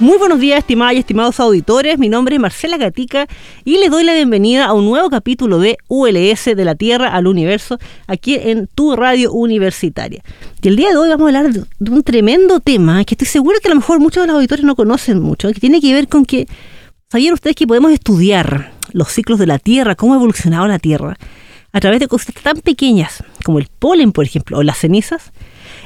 Muy buenos días, estimadas y estimados auditores. Mi nombre es Marcela Gatica y les doy la bienvenida a un nuevo capítulo de ULS de la Tierra al Universo aquí en tu radio universitaria. Y el día de hoy vamos a hablar de, un tremendo tema que estoy seguro que a lo mejor muchos de los auditores no conocen mucho, que tiene que ver con que sabían ustedes que podemos estudiar los ciclos de la Tierra, cómo ha evolucionado la Tierra, a través de cosas tan pequeñas como el polen, por ejemplo, o las cenizas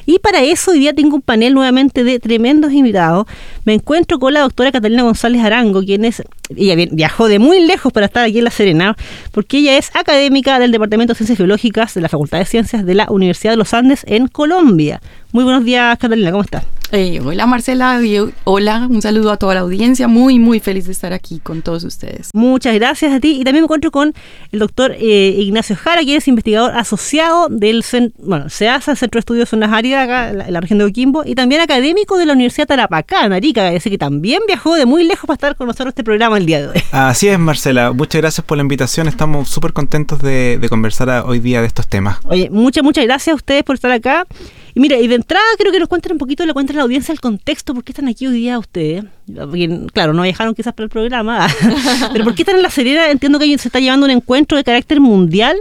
y para eso hoy día tengo un panel nuevamente de tremendos invitados. Me encuentro con la doctora Catalina González Arango, quien es, ella viajó de muy lejos para estar aquí en La Serena, porque ella es académica del Departamento de Ciencias Biológicas de la Facultad de Ciencias de la Universidad de los Andes en Colombia. Muy buenos días, Catalina, ¿cómo estás? Eh, hola Marcela, hola, un saludo a toda la audiencia, muy muy feliz de estar aquí con todos ustedes. Muchas gracias a ti y también me encuentro con el doctor eh, Ignacio Jara, quien es investigador asociado del bueno, CEASA, Centro de Estudios Zonas Áridas, acá en la, región de Oquimbo, y también académico de la Universidad Tarapacá, Arica, así que también viajó de muy lejos para estar con nosotros este programa el día de hoy. Así es, Marcela, muchas gracias por la invitación, estamos súper contentos de, de conversar hoy día de estos temas. Oye, muchas, muchas gracias a ustedes por estar acá. Y mira, y de entrada creo que nos cuenten un poquito, le cuenten a la audiencia el contexto, por qué están aquí hoy día ustedes. claro, no viajaron quizás para el programa, pero por qué están en la Serena. Entiendo que se está llevando un encuentro de carácter mundial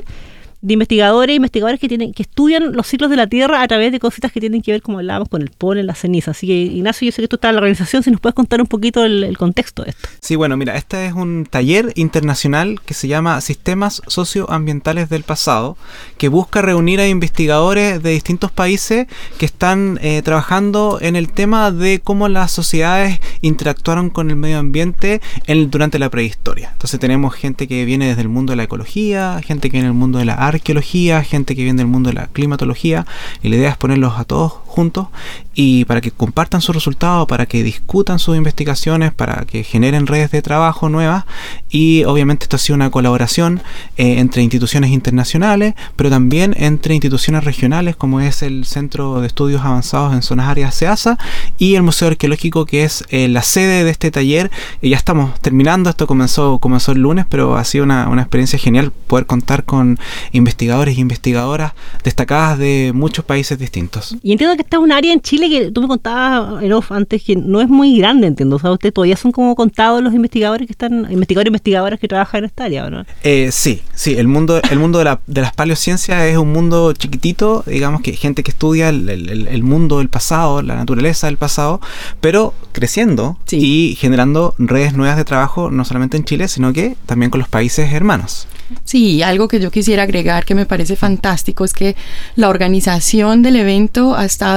de investigadores e investigadores que tienen que estudian los ciclos de la Tierra a través de cositas que tienen que ver, como hablábamos, con el polen, la ceniza. Así que, Ignacio, yo sé que tú estás en la organización, si nos puedes contar un poquito el, contexto de esto. Sí, bueno, mira, este es un taller internacional que se llama Sistemas Socioambientales del Pasado, que busca reunir a investigadores de distintos países que están eh, trabajando en el tema de cómo las sociedades interactuaron con el medio ambiente en, durante la prehistoria. Entonces tenemos gente que viene desde el mundo de la ecología, gente que viene del mundo de la arqueología, gente que viene del mundo de la climatología, y la idea es ponerlos a todos juntos y para que compartan sus resultados, para que discutan sus investigaciones, para que generen redes de trabajo nuevas y obviamente esto ha sido una colaboración eh, entre instituciones internacionales, pero también entre instituciones regionales como es el Centro de Estudios Avanzados en Zonas Áreas SEASA y el Museo Arqueológico que es eh, la sede de este taller. Y ya estamos terminando, esto comenzó, comenzó el lunes, pero ha sido una, una experiencia genial poder contar con investigadores y investigadoras destacadas de muchos países distintos. Y entiendo que esta es un área en Chile que tú me contabas en antes que no es muy grande, entiendo. O sea, ustedes todavía son como contados los investigadores que están, investigadores y investigadoras que trabajan en esta área, ¿no? Eh, sí, sí. El mundo, el mundo de, la, de las paleociencias es un mundo chiquitito, digamos que gente que estudia el, el, mundo del pasado, la naturaleza del pasado, pero creciendo y generando redes nuevas de trabajo, no solamente en Chile, sino que también con los países hermanos. Sí, algo que yo quisiera agregar que me parece fantástico es que la organización del evento ha estado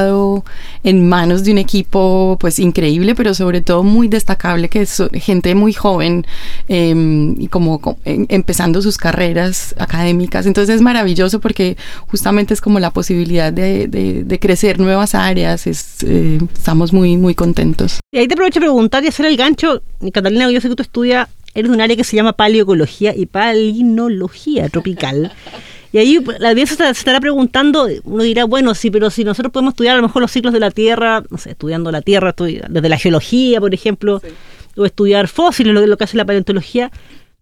en manos de un equipo pues increíble, pero sobre todo muy destacable, que es gente muy joven em, y como em, empezando sus carreras académicas. Entonces es maravilloso porque justamente es como la posibilidad de, crecer nuevas áreas. Es, eh, estamos muy, muy contentos. Y ahí te aprovecho a preguntar y hacer el gancho. Catalina, yo sé que tú estudias eres de un área que se llama paleoecología y palinología tropical. Y ahí la audiencia se estará preguntando, uno dirá, bueno, sí, pero si nosotros podemos estudiar a lo mejor los ciclos de la Tierra, no sé, estudiando la Tierra, desde la geología, por ejemplo, o estudiar fósiles, lo, lo que hace la paleontología,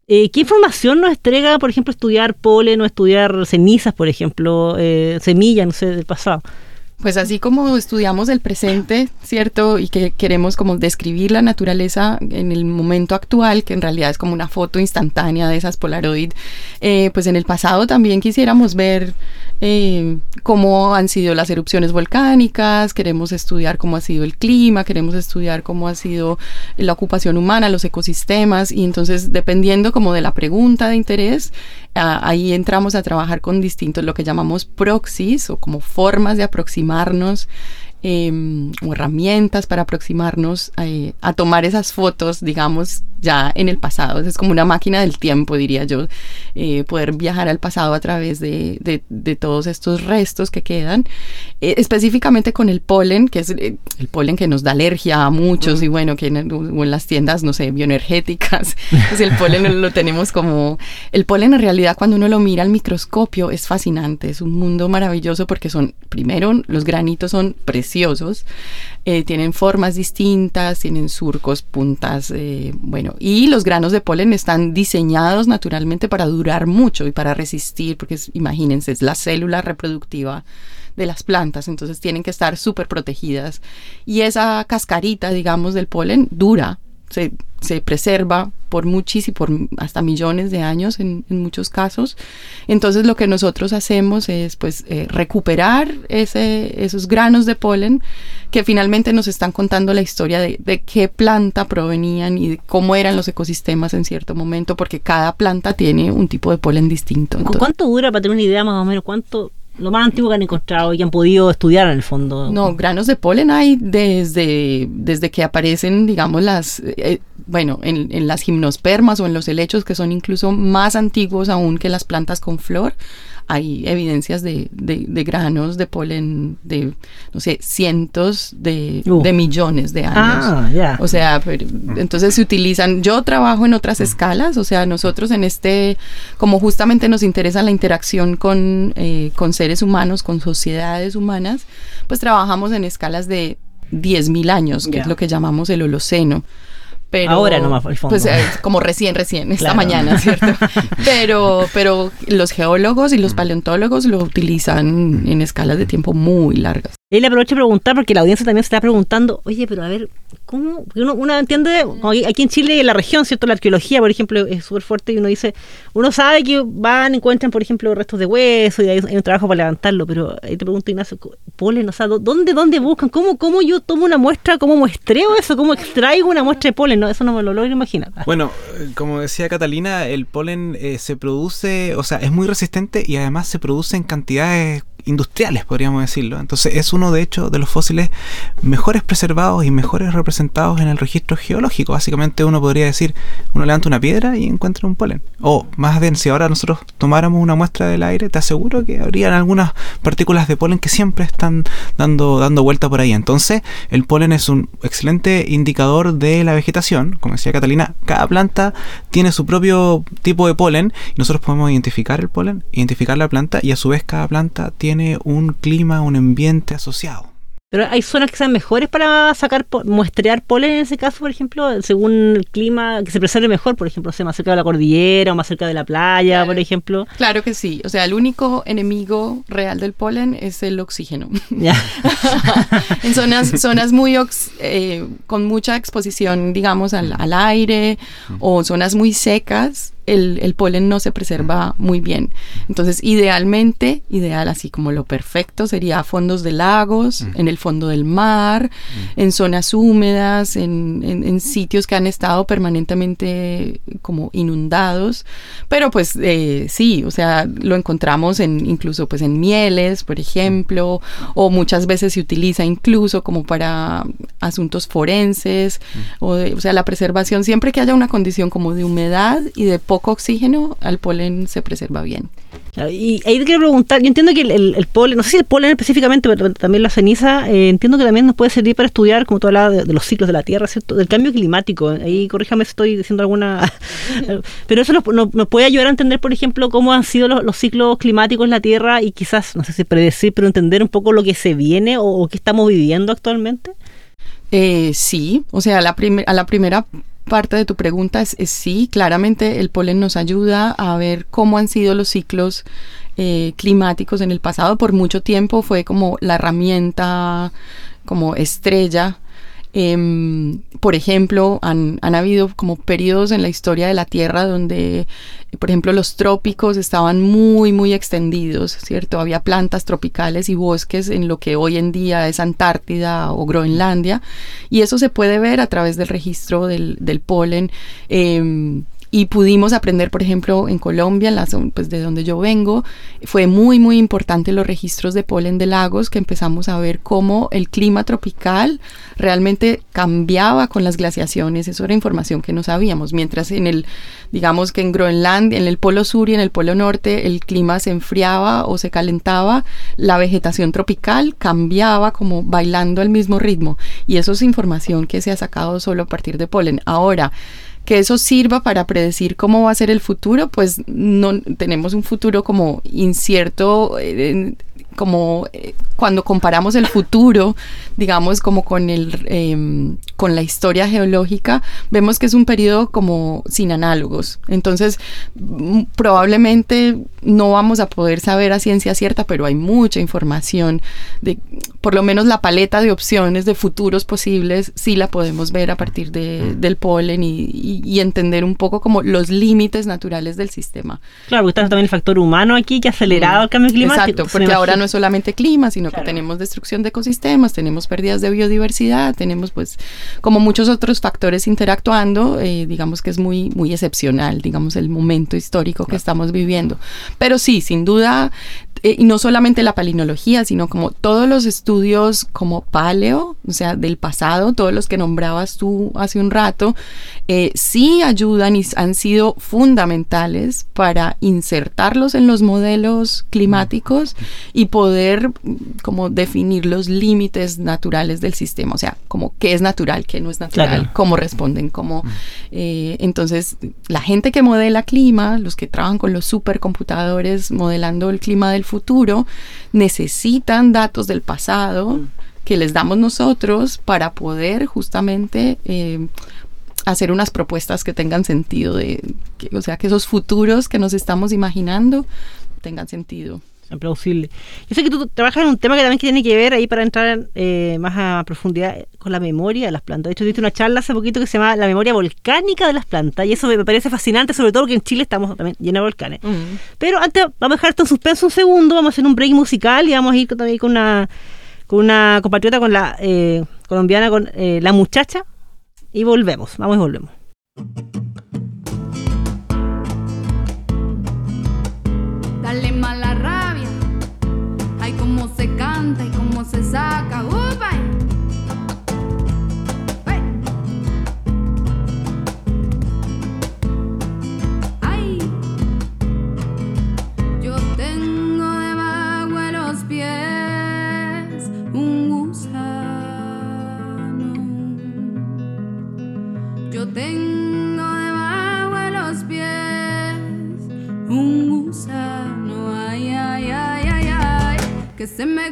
eh, ¿Qué información nos entrega, por ejemplo, estudiar polen o estudiar cenizas, por ejemplo, eh, semillas, no sé, del pasado? Pues así como estudiamos el presente, ¿cierto? Y que queremos como describir la naturaleza en el momento actual, que en realidad es como una foto instantánea de esas Polaroid, eh, pues en el pasado también quisiéramos ver eh, cómo han sido las erupciones volcánicas, queremos estudiar cómo ha sido el clima, queremos estudiar cómo ha sido la ocupación humana, los ecosistemas, y entonces dependiendo como de la pregunta de interés, ahí entramos a trabajar con distintos, lo que llamamos proxies o como formas de aproximarnos Em, o herramientas para aproximarnos eh, a tomar esas fotos, digamos, ya en el pasado. Es como una máquina del tiempo, diría yo, eh, poder viajar al pasado a través de, de, todos estos restos que quedan, eh, específicamente con el polen, que es el polen que nos da alergia a muchos y bueno, que en, en las tiendas, no sé, bioenergéticas, pues el polen lo tenemos como... El polen en realidad cuando uno lo mira al microscopio es fascinante, es un mundo maravilloso porque son, primero, los granitos son preciosos, eh, tienen formas distintas, tienen surcos, puntas, eh, y los granos de polen están diseñados naturalmente para durar mucho y para resistir, porque imagínense, es la célula reproductiva de las plantas, entonces tienen que estar súper protegidas. Y esa cascarita, digamos, del polen dura, se, se preserva por muchísimos, por hasta millones de años en, muchos casos. Entonces lo que nosotros hacemos es pues eh, recuperar ese, esos granos de polen que finalmente nos están contando la historia de, de, qué planta provenían y cómo eran los ecosistemas en cierto momento, porque cada planta tiene un tipo de polen distinto. ¿Cuánto dura para tener una idea más o menos? ¿Cuánto lo más antiguo que han encontrado y han podido estudiar en el fondo. No, granos de polen hay desde, desde que aparecen, digamos, las, eh, bueno, en, en, las gimnospermas o en los helechos que son incluso más antiguos aún que las plantas con flor hay evidencias de, de, granos de polen de, no sé, cientos de, uh. de millones de años. Ah, O sea, entonces se utilizan, yo trabajo en otras escalas, o sea, nosotros en este, como justamente nos interesa la interacción con, eh, con seres humanos, con sociedades humanas, pues trabajamos en escalas de 10.000 años, que es lo que llamamos el Holoceno. Ahora nomás, el fondo. Pues eh, como recién, recién, esta mañana, ¿cierto? pero, pero los geólogos y los paleontólogos lo utilizan en escalas de tiempo muy largas. Y le aprovecho a preguntar, porque la audiencia también se está preguntando, oye, pero a ver, ¿cómo? Uno, uno entiende, aquí en Chile, en la región, ¿cierto? La arqueología, por ejemplo, es súper fuerte y uno dice, uno sabe que van, encuentran, por ejemplo, restos de hueso y hay, un trabajo para levantarlo, pero ahí te pregunto, Ignacio, polen, o sea, ¿dónde, dónde buscan? ¿Cómo, ¿Cómo yo tomo una muestra? ¿Cómo muestreo eso? ¿Cómo extraigo una muestra de polen? No, eso no me lo logro imaginar. Bueno, como decía Catalina, el polen eh, se produce, o sea, es muy resistente y además se produce en cantidades industriales, podríamos decirlo. Entonces es uno de hecho de los fósiles mejores preservados y mejores representados en el registro geológico. Básicamente uno podría decir, uno levanta una piedra y encuentra un polen. O más bien, si ahora nosotros tomáramos una muestra del aire, te aseguro que habrían algunas partículas de polen que siempre están dando, dando vuelta por ahí. Entonces el polen es un excelente indicador de la vegetación. Como decía Catalina, cada planta tiene su propio tipo de polen y nosotros podemos identificar el polen, identificar la planta y a su vez cada planta tiene tiene un clima, un ambiente asociado. Pero hay zonas que sean mejores para sacar, muestrear polen en ese caso, por ejemplo, según el clima, que se preserve mejor, por ejemplo, sea más cerca de la cordillera o más cerca de la playa, por ejemplo. Claro que sí. O sea, el único enemigo real del polen es el oxígeno. en zonas, zonas muy eh, con mucha exposición, digamos, al, al aire o zonas muy secas, el, polen no se preserva muy bien. Entonces, idealmente, ideal así como lo perfecto sería fondos de lagos, en el fondo del mar, en zonas húmedas, en, en, sitios que han estado permanentemente como inundados. Pero pues eh, sí, o sea, lo encontramos en incluso pues en mieles, por ejemplo, o muchas veces se utiliza incluso como para asuntos forenses, o, o sea, la preservación siempre que haya una condición como de humedad y de poco oxígeno, al polen se preserva bien. Y ahí te quiero preguntar, yo entiendo que el, polen, no sé si el polen específicamente, pero también la ceniza, eh, entiendo que también nos puede servir para estudiar, como tú hablabas, de, los ciclos de la Tierra, ¿cierto? Del cambio climático. Ahí corríjame si estoy diciendo alguna... pero eso nos, nos, puede ayudar a entender, por ejemplo, cómo han sido los, ciclos climáticos en la Tierra y quizás, no sé si predecir, pero entender un poco lo que se viene o, o qué estamos viviendo actualmente. Eh, sí, o sea, la a la primera parte de tu pregunta es, sí, claramente el polen nos ayuda a ver cómo han sido los ciclos eh, climáticos en el pasado. Por mucho tiempo fue como la herramienta como estrella Em, por ejemplo, han, habido como periodos en la historia de la Tierra donde, por ejemplo, los trópicos estaban muy, muy extendidos, ¿cierto? Había plantas tropicales y bosques en lo que hoy en día es Antártida o Groenlandia, y eso se puede ver a través del registro del, polen. Eh, y pudimos aprender, por ejemplo, en Colombia, pues de donde yo vengo, fue muy, muy importante los registros de polen de lagos, que empezamos a ver cómo el clima tropical realmente cambiaba con las glaciaciones. Eso era información que no sabíamos. Mientras en el, digamos que en Groenlandia, en el polo sur y en el polo norte, el clima se enfriaba o se calentaba, la vegetación tropical cambiaba como bailando al mismo ritmo. Y eso es información que se ha sacado solo a partir de polen. Ahora, que eso sirva para predecir cómo va a ser el futuro, pues no tenemos un futuro como incierto eh, como eh, cuando comparamos el futuro, digamos, como con, el, em, con la historia geológica, vemos que es un periodo como sin análogos. Entonces, probablemente no vamos a poder saber a ciencia cierta, pero hay mucha información de, por lo menos la paleta de opciones de futuros posibles, sí la podemos ver a partir de, del polen y, y, entender un poco como los límites naturales del sistema. Claro, porque está también el factor humano aquí que ha acelerado el cambio climático. Exacto, porque ahora no es solamente clima, sino que tenemos destrucción de ecosistemas, tenemos pérdidas de biodiversidad, tenemos pues como muchos otros factores interactuando, eh, digamos que es muy, muy excepcional, digamos, el momento histórico que estamos viviendo. Pero sí, sin duda, eh, y no solamente la palinología, sino como todos los estudios como paleo, o sea, del pasado, todos los que nombrabas tú hace un rato, eh, sí ayudan y han sido fundamentales para insertarlos en los modelos climáticos y poder como definir los límites naturales del sistema, o sea, como qué es natural, qué no es natural, cómo responden, cómo... Eh, entonces, la gente que modela clima, los que trabajan con los supercomputadores modelando el clima del futuro necesitan datos del pasado mm. que les damos nosotros para poder justamente eh, hacer unas propuestas que tengan sentido, de, o sea, que esos futuros que nos estamos imaginando tengan sentido plausible. Yo sé que tú trabajas en un tema que también tiene que ver ahí para entrar eh, más a profundidad con la memoria de las plantas. De hecho, diste una charla hace poquito que se llama La memoria volcánica de las plantas y eso me parece fascinante, sobre todo porque en Chile estamos también llenos de volcanes. Pero antes vamos a dejar esto en suspenso un segundo, vamos a hacer un break musical y vamos a ir también con una, con una compatriota con la eh, colombiana, con eh, La Muchacha y volvemos, vamos y volvemos. Dale mala canta y cómo se saca. ¡Upa!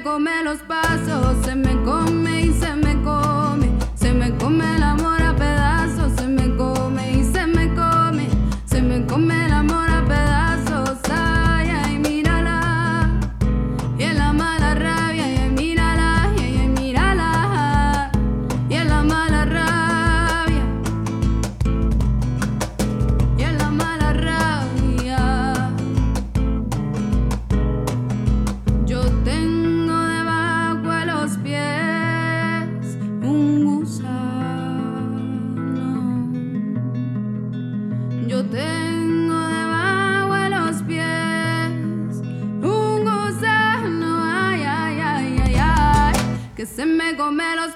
Que conmigo me los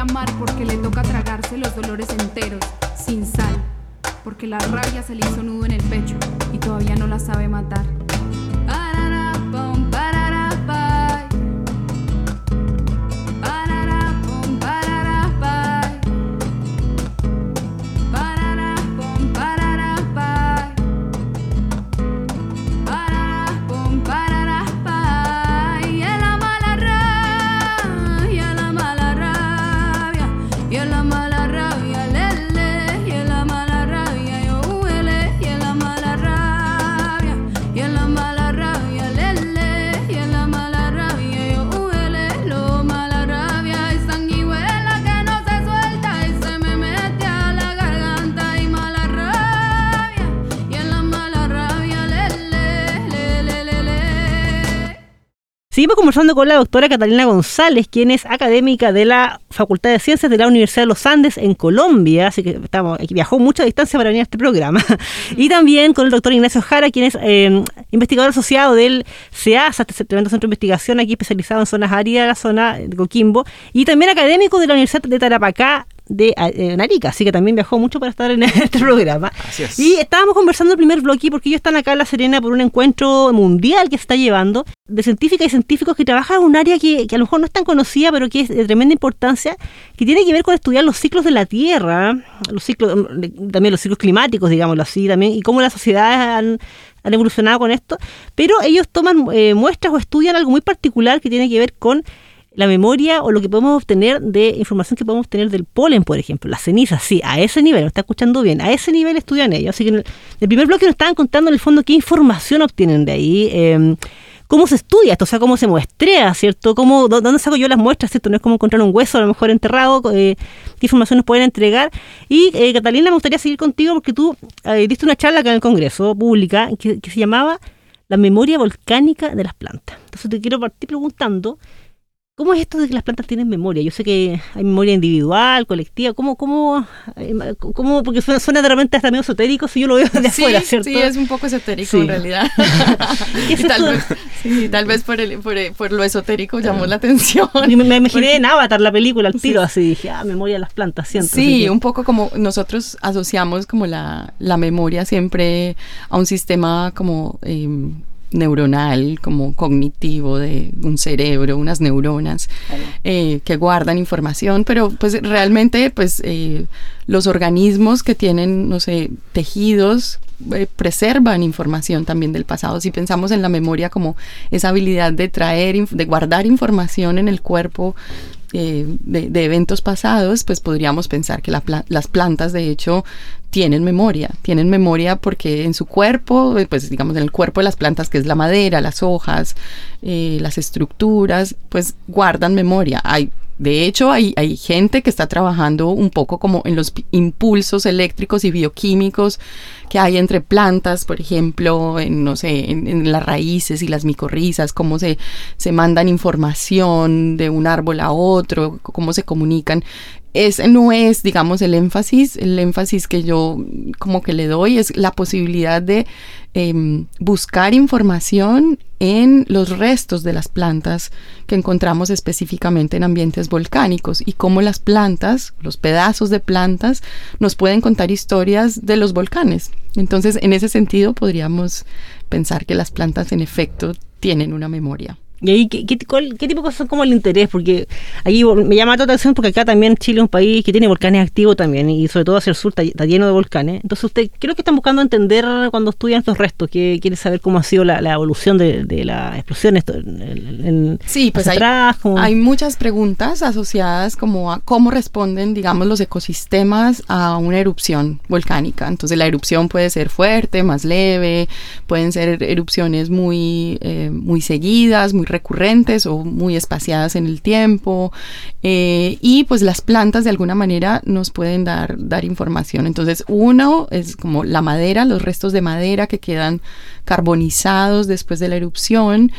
amar porque le toca tragarse los dolores enteros, sin sal, porque la rabia se le hizo nudo en el pecho y todavía no la sabe matar. Seguimos conversando con la doctora Catalina González, quien es académica de la Facultad de Ciencias de la Universidad de los Andes en Colombia, así que estamos, viajó mucha distancia para venir a este programa. Y también con el doctor Ignacio Jara, quien es eh, investigador asociado del CEASA, este tremendo centro de investigación aquí especializado en zonas áridas, la zona de Coquimbo, y también académico de la Universidad de Tarapacá de eh, Narica, así que también viajó mucho para estar en este programa. Así es. Y estábamos conversando el primer bloque porque ellos están acá en La Serena por un encuentro mundial que se está llevando de científicas y científicos que trabajan en un área que, que a lo mejor no es tan conocida, pero que es de tremenda importancia, que tiene que ver con estudiar los ciclos de la Tierra, los ciclos, también los ciclos climáticos, digámoslo así, también, y cómo las sociedades han, han evolucionado con esto. Pero ellos toman eh, muestras o estudian algo muy particular que tiene que ver con la memoria o lo que podemos obtener de información que podemos obtener del polen, por ejemplo, las cenizas, sí, a ese nivel, lo está escuchando bien, a ese nivel estudian ellos. Así que en el, el primer bloque nos estaban contando en el fondo qué información obtienen de ahí, eh, cómo se estudia esto, o sea, cómo se muestrea, ¿cierto? ¿Cómo, dó- ¿Dónde saco yo las muestras, ¿cierto? No es como encontrar un hueso a lo mejor enterrado, eh, qué información nos pueden entregar. Y eh, Catalina, me gustaría seguir contigo porque tú eh, diste una charla acá en el Congreso pública que, que se llamaba La memoria volcánica de las plantas. Entonces te quiero partir preguntando, ¿Cómo es esto de que las plantas tienen memoria? Yo sé que hay memoria individual, colectiva. ¿Cómo, cómo, eh, cómo porque suena, suena de repente hasta medio esotérico si yo lo veo de sí, afuera, ¿cierto? Sí, es un poco esotérico Sí. en realidad. ¿Qué es y tal vez, sí, tal vez por, el, por, por lo esotérico llamó la atención. Y me, me imaginé en Avatar la película al tiro, así dije, ah, memoria de las plantas, siento. Sí, que- un poco como nosotros asociamos como la, la memoria siempre a un sistema como eh, neuronal, como cognitivo de un cerebro, unas neuronas eh, que guardan información, pero pues realmente pues eh, los organismos que tienen, no sé, tejidos eh, preservan información también del pasado. Si pensamos en la memoria como esa habilidad de traer, de guardar información en el cuerpo eh, de, eventos pasados, pues podríamos pensar que las plantas de hecho tienen memoria, tienen memoria porque en su cuerpo, eh, pues digamos en el cuerpo de las plantas, que es la madera, las hojas, las estructuras, pues guardan memoria. Hay de hecho, hay, hay gente que está trabajando un poco como en los impulsos eléctricos y bioquímicos que hay entre plantas, por ejemplo, en, no sé, en, las raíces y las micorrizas, cómo se, se mandan información de un árbol a otro, cómo se comunican. Ese no es, digamos, el énfasis. El énfasis que yo como que le doy es la posibilidad de em, buscar información en los restos de las plantas que encontramos específicamente en ambientes volcánicos y cómo las plantas, los pedazos de plantas, nos pueden contar historias de los volcanes. Entonces, en ese sentido, podríamos pensar que las plantas en efecto tienen una memoria. ¿Y ahí qué, qué, cuál- qué tipo de cosas son como el interés? Porque ahí me llama toda la atención porque acá también Chile es un país que tiene volcanes activos también y sobre todo hacia el sur está, está lleno de volcanes. Entonces usted creo que están buscando entender cuando estudian estos restos, que quiere saber cómo ha sido la, la evolución de, de las explosiones. esto, en- en- Sí, pues hay, atrás, como- hay muchas preguntas asociadas como a cómo responden, digamos, los ecosistemas a una erupción volcánica. Entonces la erupción puede ser fuerte, más leve, pueden ser erupciones muy, eh, muy seguidas, muy recurrentes o muy espaciadas en el tiempo. eh, y pues las plantas de alguna manera nos pueden dar, dar información. Entonces uno es como la madera, los restos de madera que quedan carbonizados después de la erupción.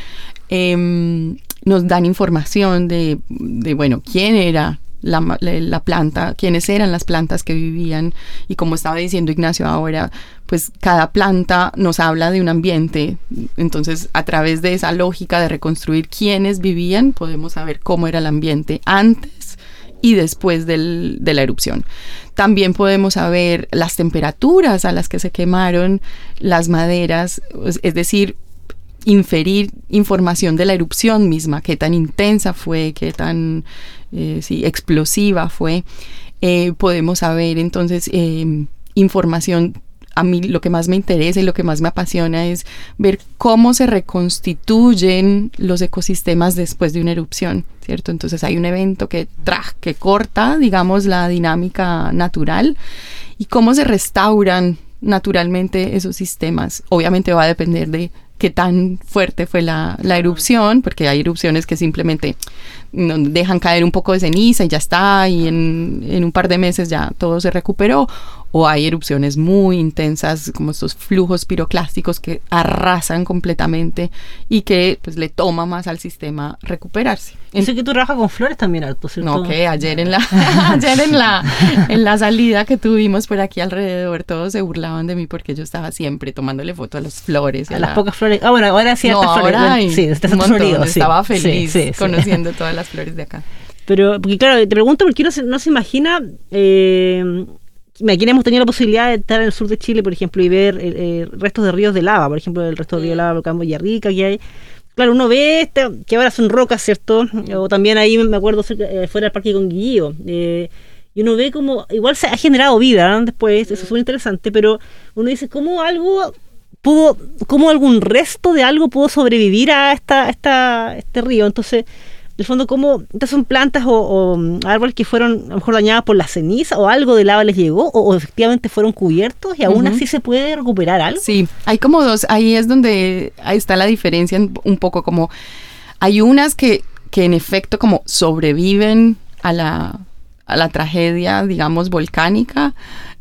em, nos dan información de, de, bueno, quién era la, planta, quiénes eran las plantas que vivían y como estaba diciendo Ignacio ahora, pues cada planta nos habla de un ambiente, entonces a través de esa lógica de reconstruir quiénes vivían, podemos saber cómo era el ambiente antes y después del, de la erupción. También podemos saber las temperaturas a las que se quemaron las maderas, es decir, inferir información de la erupción misma, qué tan intensa fue, qué tan eh, explosiva fue. Eh, podemos saber entonces eh, información a mí lo que más me interesa y lo que más me apasiona es ver cómo se reconstituyen los ecosistemas después de una erupción, ¿cierto? Entonces hay un evento que, que corta, digamos, la dinámica natural y cómo se restauran naturalmente esos sistemas. Obviamente va a depender de qué tan fuerte fue la, la erupción, porque hay erupciones que simplemente dejan caer un poco de ceniza y ya está, y en, en un par de meses ya todo se recuperó, o hay erupciones muy intensas como estos flujos piroclásticos que arrasan completamente y que pues le toma más al sistema recuperarse. Eso que tú trabajas con flores también, Alto, ¿cierto? No, que ayer en la ayer en la en la salida que tuvimos por aquí alrededor todos se burlaban de mí porque yo estaba siempre tomándole foto a las flores a las pocas flores. Ah, bueno, ahora sí no, ahora flores. sí, está un estaba feliz conociendo todas las flores de acá. Pero, porque claro, te pregunto porque no se, no se imagina eh, aquí hemos tenido la posibilidad de estar en el sur de Chile, por ejemplo, y ver eh, eh, restos de ríos de lava, por ejemplo, el resto de río de lava, volcán Boyarrica que hay. Claro, uno ve este, que ahora son rocas, ¿cierto? O también ahí me acuerdo eh, fuera del parque Conguillío. Eh, y uno ve como, igual se ha generado vida después, eso es muy interesante, pero uno dice, ¿cómo algo pudo, cómo algún resto de algo pudo sobrevivir a esta, esta, este río? Entonces, el fondo, cómo estas son plantas o, mm, árboles que fueron a lo mejor dañadas por la ceniza o algo de lava les llegó o, efectivamente fueron cubiertos y aún así se puede recuperar algo. Sí, hay como dos, ahí es donde ahí está la diferencia un poco como hay unas que, que en efecto como sobreviven a la, a la tragedia, digamos, volcánica,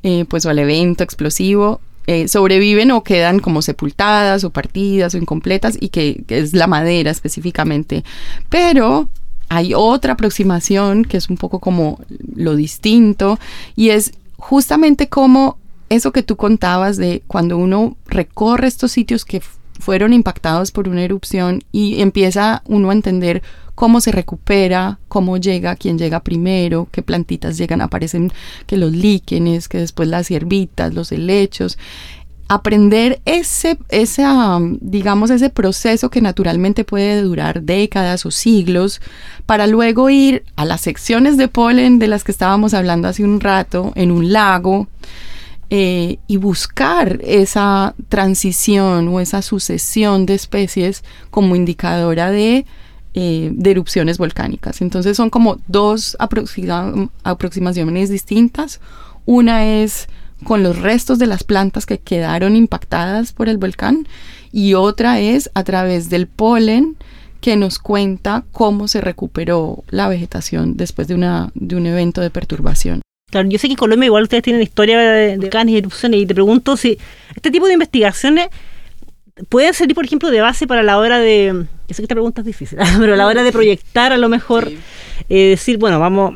eh, pues o al evento explosivo, eh, sobreviven o quedan como sepultadas o partidas o incompletas y que, es la madera específicamente. Pero hay otra aproximación que es un poco como lo distinto y es justamente como eso que tú contabas de cuando uno recorre estos sitios que fueron impactados por una erupción y empieza uno a entender cómo se recupera, cómo llega, quién llega primero, qué plantitas llegan, aparecen que los líquenes, que después las hierbitas, los helechos. Aprender ese, ese, digamos, ese proceso que naturalmente puede durar décadas o siglos, para luego ir a las secciones de polen de las que estábamos hablando hace un rato, en un lago, eh, y buscar esa transición o esa sucesión de especies como indicadora de, eh, de erupciones volcánicas. Entonces son como dos aproximaciones distintas. Una es con los restos de las plantas que quedaron impactadas por el volcán y otra es a través del polen que nos cuenta cómo se recuperó la vegetación después de, una, de un evento de perturbación. Claro, yo sé que en Colombia igual ustedes tienen historia de, volcanes y erupciones y te pregunto si este tipo de investigaciones pueden servir, por ejemplo, de base para la hora de... Yo sé que esta pregunta es difícil, pero a la hora de proyectar a lo mejor, eh, decir, bueno, vamos...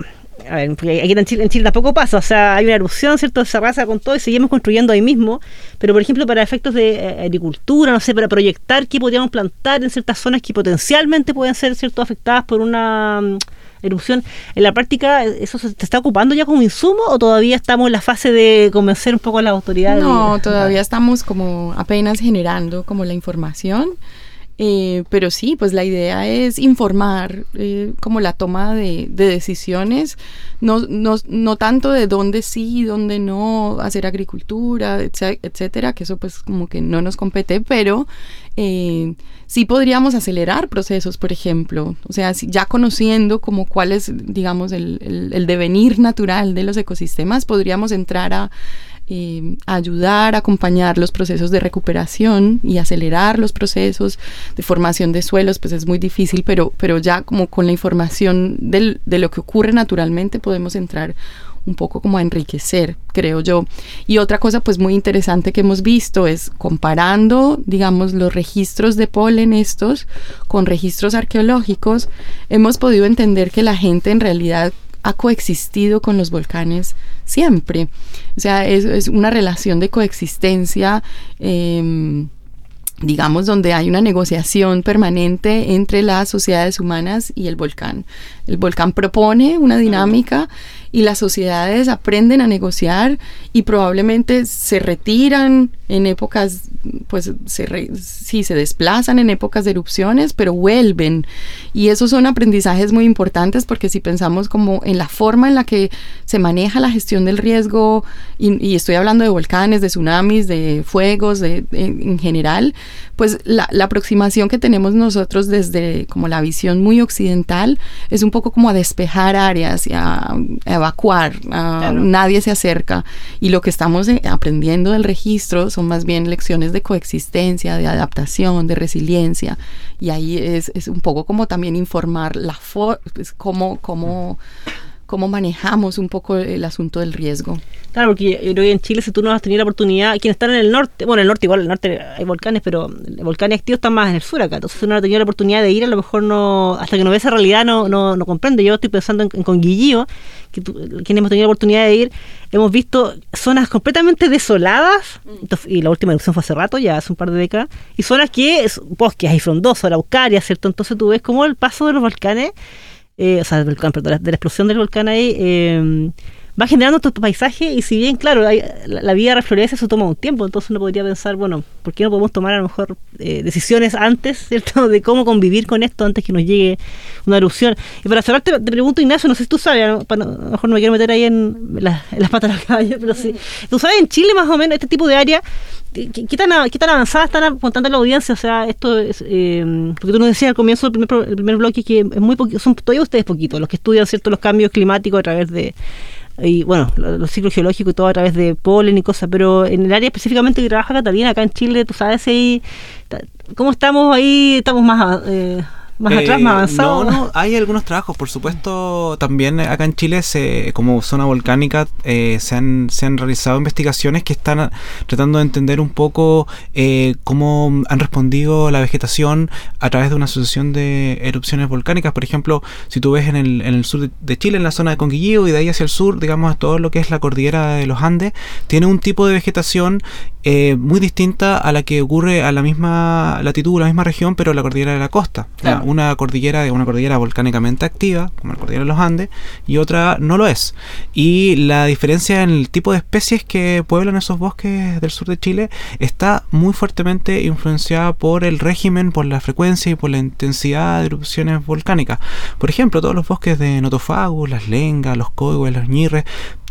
A ver, aquí en Chile, en Chile tampoco pasa, o sea, hay una erupción, ¿cierto? Se arrasa con todo y seguimos construyendo ahí mismo, pero por ejemplo, para efectos de eh, agricultura, no sé, para proyectar qué podríamos plantar en ciertas zonas que potencialmente pueden ser, ¿cierto?, afectadas por una erupción. En la práctica, ¿eso se está ocupando ya como insumo o todavía estamos en la fase de convencer un poco a las autoridades? No, todavía estamos como apenas generando como la información. Eh, pero sí, pues la idea es informar eh, como la toma de, decisiones, no, no, no, tanto de dónde sí, dónde no, hacer agricultura, etcétera, que eso pues como que no nos compete, pero eh, sí podríamos acelerar procesos, por ejemplo, o sea, ya conociendo como cuál es, digamos, el, el devenir natural de los ecosistemas, podríamos entrar a eh, ayudar, acompañar los procesos de recuperación y acelerar los procesos de formación de suelos, pues es muy difícil, pero, pero ya como con la información del, de lo que ocurre naturalmente podemos entrar un poco como a enriquecer, creo yo. Y otra cosa pues muy interesante que hemos visto es comparando, digamos, los registros de polen estos con registros arqueológicos, hemos podido entender que la gente en realidad ha coexistido con los volcanes siempre. O sea, es, una relación de coexistencia. Em, digamos, donde hay una negociación permanente entre las sociedades humanas y el volcán. El volcán propone una dinámica y las sociedades aprenden a negociar y probablemente se retiran en épocas, pues se sí, se desplazan en épocas de erupciones, pero vuelven. Y esos son aprendizajes muy importantes porque si pensamos como en la forma en la que se maneja la gestión del riesgo, y, estoy hablando de volcanes, de tsunamis, de fuegos, de, en, general, pues la, la aproximación que tenemos nosotros desde como la visión muy occidental es un poco como a despejar áreas y a, evacuar, nadie se acerca. Y lo que estamos eh, aprendiendo del registro son más bien lecciones de coexistencia, de adaptación, de resiliencia. Y ahí es, es un poco como también informar la pues, cómo, cómo cómo manejamos un poco el asunto del riesgo. Claro, porque yo creo que en Chile si tú no has tenido la oportunidad, quienes están en el norte, bueno, en el norte igual, en el norte hay volcanes, pero volcanes activos están más en el sur acá, entonces si uno no ha tenido la oportunidad de ir, a lo mejor no, hasta que no ve esa realidad no, no, no comprende. Yo estoy pensando en, Conguillío, que quienes hemos tenido la oportunidad de ir, hemos visto zonas completamente desoladas, y la última erupción fue hace rato, ya hace un par de décadas, y zonas que, es, bosques hay frondosos, araucaria, ¿cierto? Entonces tú ves como el paso de los volcanes eh, o sea, del volcán, perdón, de la explosión del volcán ahí, eh, va generando todo paisaje y si bien, claro, la, vida reflorece, eso toma un tiempo, entonces uno podría pensar, bueno, ¿por qué no podemos tomar a lo mejor eh, decisiones antes, ¿cierto?, de cómo convivir con esto antes que nos llegue una erupción. Y para cerrar, te, pregunto, Ignacio, no sé si tú sabes, a lo, mejor no me quiero meter ahí en, las patas de los caballos, pero sí. ¿Tú sabes en Chile más o menos este tipo de área ¿Qué, tan, ¿Qué tan avanzada están apuntando la audiencia? O sea, esto es. Eh, porque tú nos decías al comienzo del primer, el primer bloque que es muy son todavía ustedes poquitos los que estudian cierto los cambios climáticos a través de. Y bueno, los, ciclos geológicos y todo a través de polen y cosas, pero en el área específicamente que trabaja Catalina, acá en Chile, tú sabes ahí. ¿Cómo estamos ahí? Estamos más. Eh, más atrás, más eh, avanzado. No, no, hay algunos trabajos, por supuesto, también acá en Chile, se, como zona volcánica, eh, se, han, se han realizado investigaciones que están tratando de entender un poco eh, cómo han respondido la vegetación a través de una sucesión de erupciones volcánicas. Por ejemplo, si tú ves en el, en el sur de Chile, en la zona de Conquillío y de ahí hacia el sur, digamos, todo lo que es la cordillera de los Andes, tiene un tipo de vegetación muy distinta a la que ocurre a la misma latitud, la misma región, pero la cordillera de la costa una cordillera, una cordillera volcánicamente activa, como la cordillera de los Andes, y otra no lo es. Y la diferencia en el tipo de especies que pueblan esos bosques del sur de Chile está muy fuertemente influenciada por el régimen, por la frecuencia y por la intensidad de erupciones volcánicas. Por ejemplo, todos los bosques de Notofagus, las lengas, los coigües, los ñirres,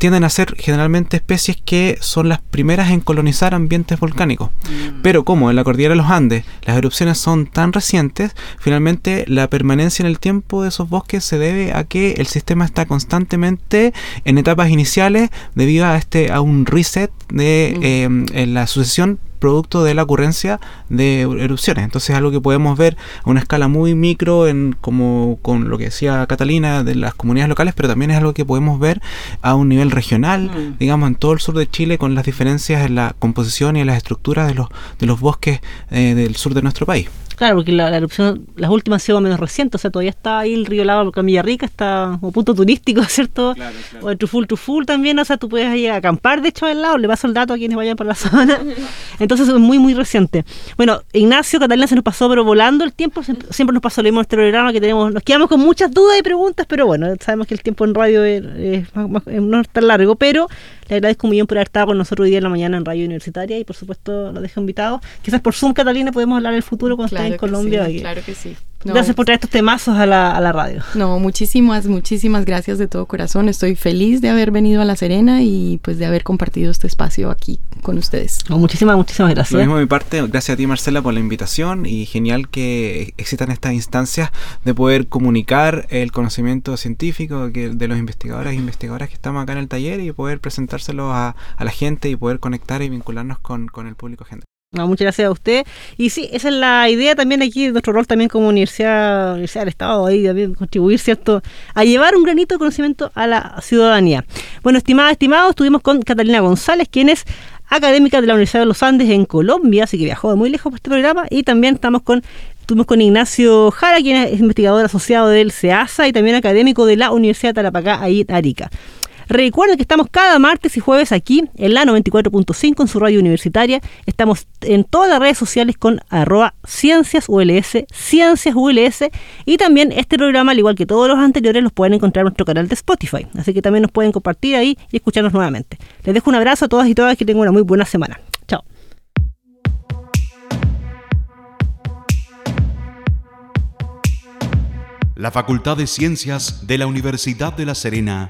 tienden a ser generalmente especies que son las primeras en colonizar ambientes volcánicos. Mm. Pero como en la cordillera de los Andes las erupciones son tan recientes, finalmente la permanencia en el tiempo de esos bosques se debe a que el sistema está constantemente en etapas iniciales debido a este a un reset de mm. eh, la sucesión producto de la ocurrencia de erupciones. Entonces es algo que podemos ver a una escala muy micro en como con lo que decía Catalina de las comunidades locales, pero también es algo que podemos ver a un nivel regional, mm. digamos en todo el sur de Chile con las diferencias en la composición y en las estructuras de los de los bosques eh, del sur de nuestro país. Claro, porque la, erupción, las últimas han sido menos recientes, o sea, todavía está ahí el río Lava, Camilla Rica está como punto turístico, ¿cierto? O el Truful Truful también, o sea, tú puedes ir a acampar, de hecho, al lado, le paso el dato a quienes vayan por la zona. Entonces es muy, muy reciente. Bueno, Ignacio, Catalina se nos pasó, pero volando el tiempo, siempre nos pasó lo mismo en este programa, que tenemos, nos quedamos con muchas dudas y preguntas, pero bueno, sabemos que el tiempo en radio no es tan largo, pero le agradezco un millón por haber estado con nosotros hoy día en la mañana en Radio Universitaria y por supuesto lo dejo invitado. Quizás por Zoom, Catalina, podemos hablar del futuro cuando esté en Colombia. claro que sí. gracias por traer estos temazos a la, a la radio. No, muchísimas, muchísimas gracias de todo corazón. Estoy feliz de haber venido a La Serena y pues de haber compartido este espacio aquí con ustedes. muchísimas, muchísimas gracias. Lo mismo de mi parte, gracias a ti Marcela por la invitación y genial que existan estas instancias de poder comunicar el conocimiento científico de los investigadores e investigadoras que estamos acá en el taller y poder presentárselo a, la gente y poder conectar y vincularnos con, con el público muchas gracias a usted. Y sí, esa es la idea también aquí, nuestro rol también como universidad, universidad del Estado, ahí también contribuir, ¿cierto?, a llevar un granito de conocimiento a la ciudadanía. Bueno, estimada, estimados, estuvimos con Catalina González, quien es académica de la Universidad de los Andes en Colombia, así que viajó de muy lejos por este programa, y también estamos con Estuvimos con Ignacio Jara, quien es investigador asociado del CEASA y también académico de la Universidad de Tarapacá, ahí en Arica. Recuerden que estamos cada martes y jueves aquí en la 94.5 en su radio universitaria. Estamos en todas las redes sociales con arroba ciencias ULS, ciencias ULS y también este programa, al igual que todos los anteriores, los pueden encontrar en nuestro canal de Spotify. Así que también nos pueden compartir ahí y escucharnos nuevamente. Les dejo un abrazo a todas y todas que tengan una muy buena semana. Chao. La Facultad de Ciencias de la Universidad de La Serena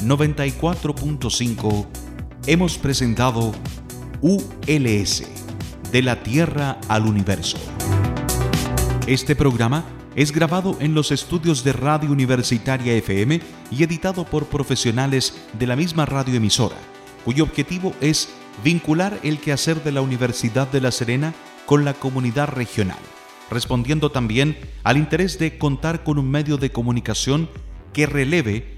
94.5 hemos presentado ULS, de la Tierra al Universo. Este programa es grabado en los estudios de Radio Universitaria FM y editado por profesionales de la misma radioemisora, cuyo objetivo es vincular el quehacer de la Universidad de La Serena con la comunidad regional, respondiendo también al interés de contar con un medio de comunicación que releve